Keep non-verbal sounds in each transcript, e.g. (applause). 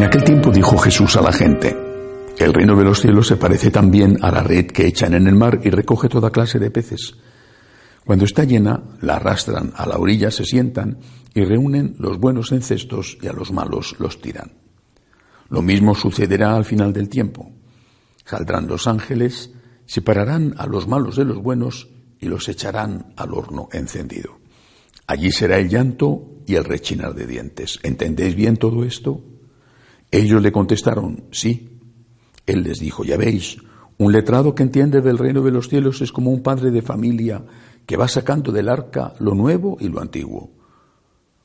En aquel tiempo dijo Jesús a la gente, el reino de los cielos se parece también a la red que echan en el mar y recoge toda clase de peces. Cuando está llena, la arrastran a la orilla, se sientan y reúnen los buenos en cestos y a los malos los tiran. Lo mismo sucederá al final del tiempo. Saldrán los ángeles, separarán a los malos de los buenos y los echarán al horno encendido. Allí será el llanto y el rechinar de dientes. ¿Entendéis bien todo esto? Ellos le contestaron, sí. Él les dijo, ya veis, un letrado que entiende del reino de los cielos es como un padre de familia que va sacando del arca lo nuevo y lo antiguo.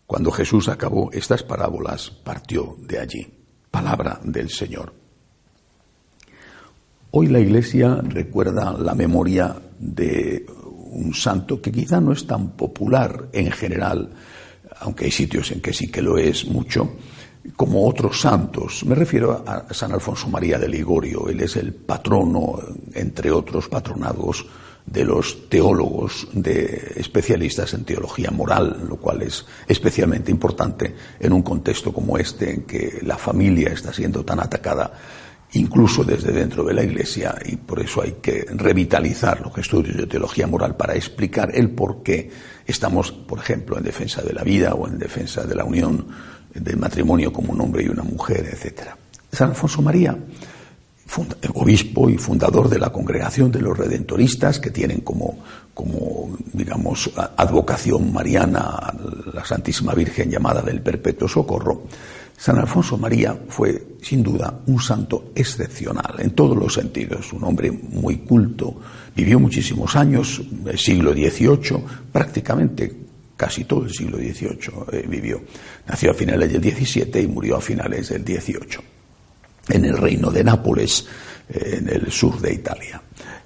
Cuando Jesús acabó estas parábolas, partió de allí. Palabra del Señor. Hoy la Iglesia recuerda la memoria de un santo que quizá no es tan popular en general, aunque hay sitios en que sí que lo es mucho, como otros santos. Me refiero a San Alfonso María de Ligorio. Él es el patrono, entre otros patronados, de los teólogos, de especialistas en teología moral, lo cual es especialmente importante en un contexto como este, en que la familia está siendo tan atacada incluso desde dentro de la Iglesia, y por eso hay que revitalizar los estudios de teología moral para explicar el por qué estamos, por ejemplo, en defensa de la vida o en defensa de la unión del matrimonio como un hombre y una mujer, etc. San Alfonso María, obispo y fundador de la congregación de los redentoristas, que tienen como, como digamos, advocación mariana a la Santísima Virgen llamada del Perpetuo Socorro, San Alfonso María fue, sin duda, un santo excepcional en todos los sentidos, un hombre muy culto, vivió muchísimos años, el siglo XVIII, prácticamente casi todo el siglo XVIII eh, vivió. Nació a finales del XVII y murió a finales del XVIII, en el reino de Nápoles, eh, en el sur de Italia.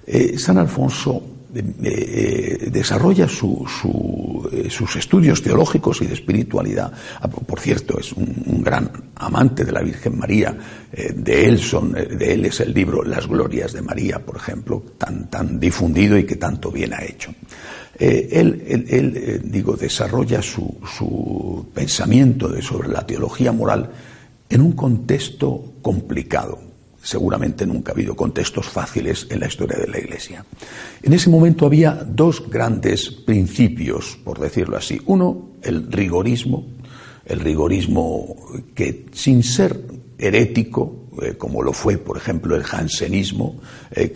Eh, San Alfonso desarrolla eh, sus estudios teológicos y de espiritualidad. Ah, por cierto, es un, gran amante de la Virgen María. Eh, de él son, de él es el libro Las Glorias de María, por ejemplo, tan, tan difundido y que tanto bien ha hecho. él, él, digo, desarrolla su, su pensamiento sobre la teología moral en un contexto complicado seguramente nunca ha habido contextos fáciles en la historia de la Iglesia. En ese momento había dos grandes principios, por decirlo así. Uno, el rigorismo, el rigorismo que sin ser herético, eh, como lo fue, por ejemplo, el jansenismo, eh,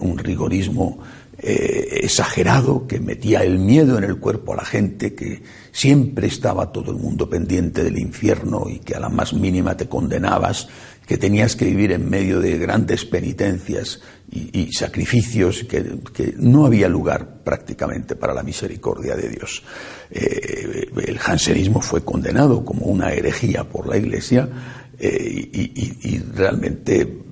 un rigorismo eh, exagerado que metía el miedo en el cuerpo a la gente, que siempre estaba todo el mundo pendiente del infierno y que a la más mínima te condenabas que tenías que vivir en medio de grandes penitencias y, sacrificios, que, no había lugar prácticamente para la misericordia de Dios. Eh, el jansenismo fue condenado como una herejía por la Iglesia eh, y, realmente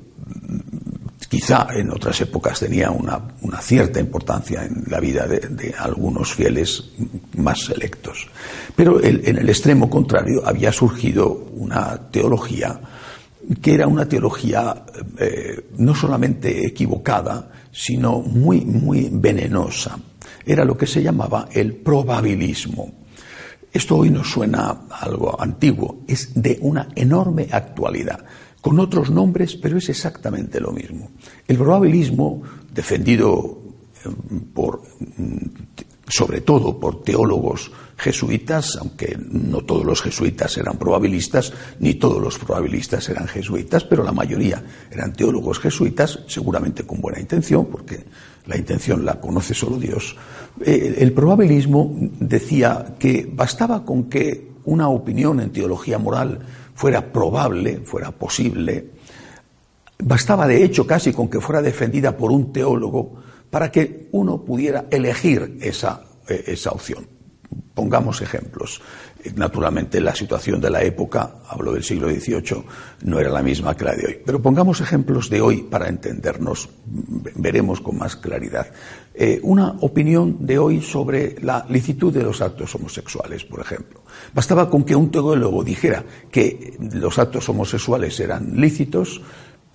quizá en otras épocas tenía una, cierta importancia en la vida de, algunos fieles más selectos. Pero en el extremo contrario había surgido una teología que era una teología eh, no solamente equivocada, sino muy, muy venenosa. Era lo que se llamaba el probabilismo. Esto hoy nos suena algo antiguo, es de una enorme actualidad, con otros nombres, pero es exactamente lo mismo. El probabilismo, defendido eh, por, mm, sobre todo por teólogos jesuitas, aunque no todos los jesuitas eran probabilistas, ni todos los probabilistas eran jesuitas, pero la mayoría eran teólogos jesuitas, seguramente con buena intención, porque la intención la conoce solo Dios. Eh, el probabilismo decía que bastaba con que una opinión en teología moral fuera probable, fuera posible, bastaba de hecho casi con que fuera defendida por un teólogo para que uno pudiera elegir esa, eh, esa opción. Pongamos ejemplos. Eh, naturalmente la situación de la época, hablo del siglo XVIII, no era la misma que la de hoy. Pero pongamos ejemplos de hoy para entendernos, veremos con más claridad. Eh, una opinión de hoy sobre la licitud de los actos homosexuales, por ejemplo. Bastaba con que un teólogo dijera que los actos homosexuales eran lícitos,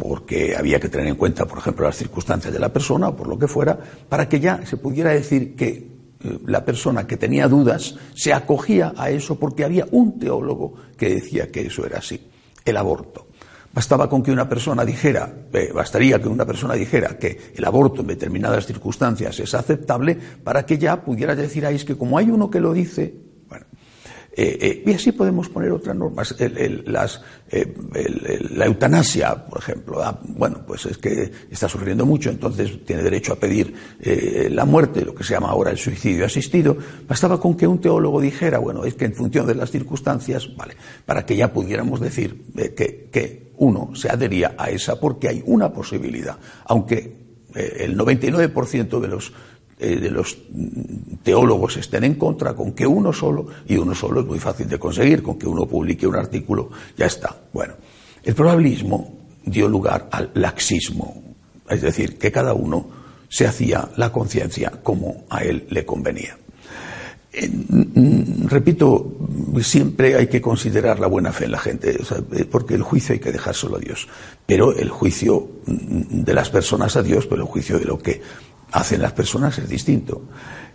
porque había que tener en cuenta, por ejemplo, las circunstancias de la persona o por lo que fuera, para que ya se pudiera decir que la persona que tenía dudas se acogía a eso porque había un teólogo que decía que eso era así, el aborto. Bastaba con que una persona dijera, eh, bastaría que una persona dijera que el aborto en determinadas circunstancias es aceptable para que ya pudiera decir, ahí es que como hay uno que lo dice, eh, eh, y así podemos poner otras normas. eh, la eutanasia, por ejemplo, ah, bueno, pues es que está sufriendo mucho, entonces tiene derecho a pedir la muerte, lo que se llama ahora el suicidio asistido. Bastaba con que un teólogo dijera, bueno, es que en función de las circunstancias, vale, para que ya pudiéramos decir que, que uno se adhería a esa porque hay una posibilidad, aunque el 99% de los de los teólogos estén en contra, con que uno solo, y uno solo es muy fácil de conseguir, con que uno publique un artículo, ya está. Bueno, el probabilismo dio lugar al laxismo, es decir, que cada uno se hacía la conciencia como a él le convenía. repito, siempre hay que considerar la buena fe en la gente, eh, porque el juicio hay que dejárselo a Dios, pero el juicio de las personas a Dios, pero el juicio de lo que hacen las personas es distinto.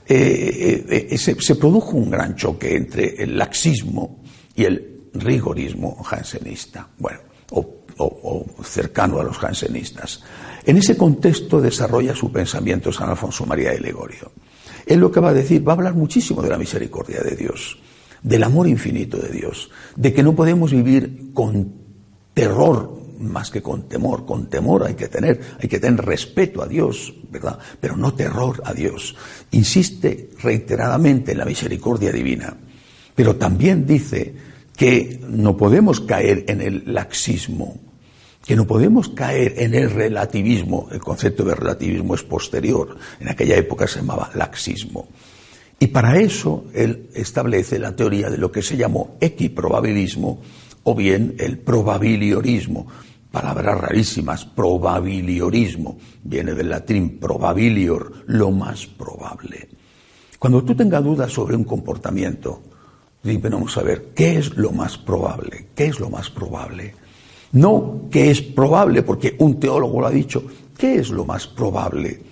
Eh, eh, eh, se, produjo un gran choque entre el laxismo y el rigorismo jansenista, bueno, o, cercano a los jansenistas. En ese contexto desarrolla su pensamiento San Alfonso María de Legorio. Él lo que va a decir, va a hablar muchísimo de la misericordia de Dios, del amor infinito de Dios, de que no podemos vivir con terror más que con temor. Con temor hay que tener, hay que tener respeto a Dios, ¿verdad? Pero no terror a Dios. Insiste reiteradamente en la misericordia divina. Pero también dice que no podemos caer en el laxismo, que no podemos caer en el relativismo. El concepto de relativismo es posterior. En aquella época se llamaba laxismo. Y para eso él establece la teoría de lo que se llamó equiprobabilismo o bien el probabiliorismo, palabras rarísimas, probabiliorismo, viene del latín probabilior, lo más probable. Cuando tú tengas dudas sobre un comportamiento, dime, vamos a ver, ¿qué es lo más probable? ¿Qué es lo más probable? No qué es probable, porque un teólogo lo ha dicho, ¿qué es lo más probable?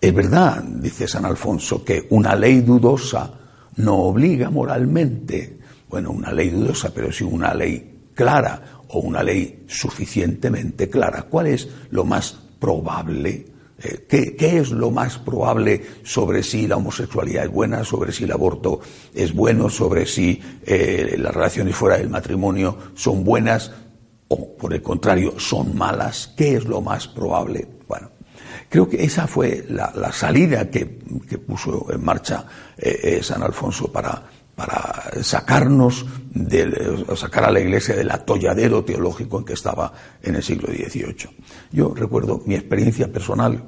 Es verdad, dice San Alfonso, que una ley dudosa no obliga moralmente, bueno, una ley dudosa, pero sí una ley clara o una ley suficientemente clara. ¿Cuál es lo más probable? Eh, ¿qué, es lo más probable sobre si la homosexualidad es buena, sobre si el aborto es bueno, sobre si eh, las relaciones fuera del matrimonio son buenas o por el contrario son malas? ¿Qué es lo más probable? Bueno, creo que esa fue la, salida que, puso en marcha eh, San Alfonso para para sacarnos, de, sacar a la Iglesia del atolladero teológico en que estaba en el siglo XVIII. Yo recuerdo mi experiencia personal,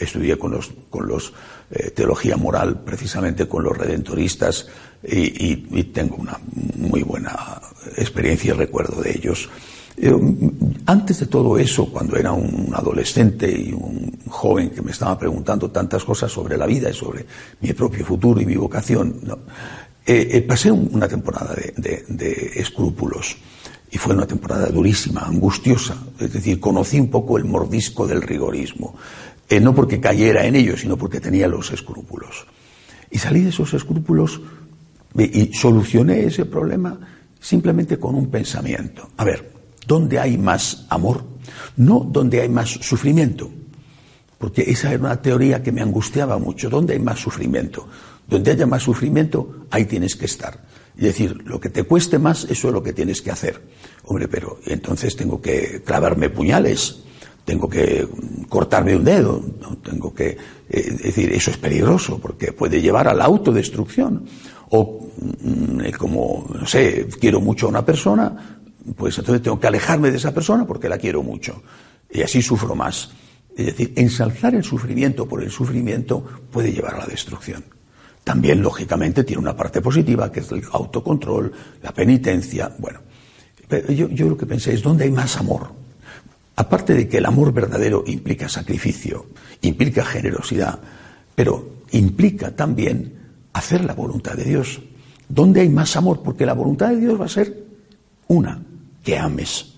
estudié con los, con los eh, teología moral, precisamente con los redentoristas, y, tengo una muy buena experiencia y recuerdo de ellos. Eh, antes de todo eso, cuando era un adolescente y un joven que me estaba preguntando tantas cosas sobre la vida y sobre mi propio futuro y mi vocación, eh, eh, pasé una temporada de, escrúpulos y fue una temporada durísima, angustiosa. Es decir, conocí un poco el mordisco del rigorismo. Eh, no porque cayera en ello, sino porque tenía los escrúpulos. Y salí de esos escrúpulos y solucioné ese problema simplemente con un pensamiento. A ver, ¿dónde hay más amor? No donde hay más sufrimiento. Porque esa era una teoría que me angustiaba mucho. ¿Dónde hay más sufrimiento? Donde haya más sufrimiento, ahí tienes que estar. Es decir, lo que te cueste más, eso es lo que tienes que hacer. Hombre, pero entonces tengo que clavarme puñales, tengo que cortarme un dedo, tengo que eh, decir, eso es peligroso porque puede llevar a la autodestrucción. O mm, eh, como, no sé, quiero mucho a una persona, pues entonces tengo que alejarme de esa persona porque la quiero mucho. Y así sufro más. Es decir, ensalzar el sufrimiento por el sufrimiento puede llevar a la destrucción. También, lógicamente, tiene una parte positiva, que es el autocontrol, la penitencia. Bueno, yo, yo lo que pensé es, ¿dónde hay más amor? Aparte de que el amor verdadero implica sacrificio, implica generosidad, pero implica también hacer la voluntad de Dios. ¿Dónde hay más amor? Porque la voluntad de Dios va a ser una, que ames.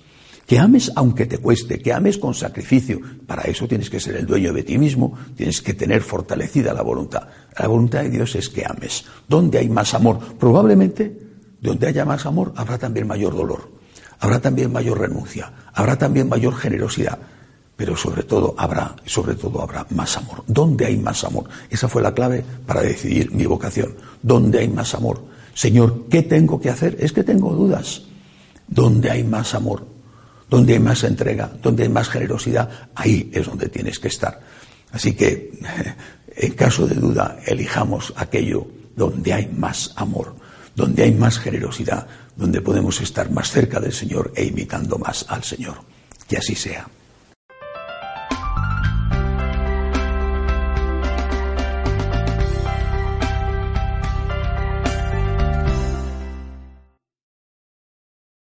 Que ames aunque te cueste, que ames con sacrificio. Para eso tienes que ser el dueño de ti mismo, tienes que tener fortalecida la voluntad. La voluntad de Dios es que ames. ¿Dónde hay más amor? Probablemente, donde haya más amor, habrá también mayor dolor. habrá también mayor renuncia, habrá también mayor generosidad, pero sobre todo habrá, sobre todo habrá más amor. ¿Dónde hay más amor? Esa fue la clave para decidir mi vocación. ¿Dónde hay más amor? Señor, ¿qué tengo que hacer? Es que tengo dudas. ¿Dónde hay más amor? ¿Dónde hay más entrega? ¿Dónde hay más generosidad? Ahí es donde tienes que estar. Así que, (laughs) en caso de duda, elijamos aquello donde hay más amor, donde hay más generosidad, donde podemos estar más cerca del Señor e imitando más al Señor. Que así sea.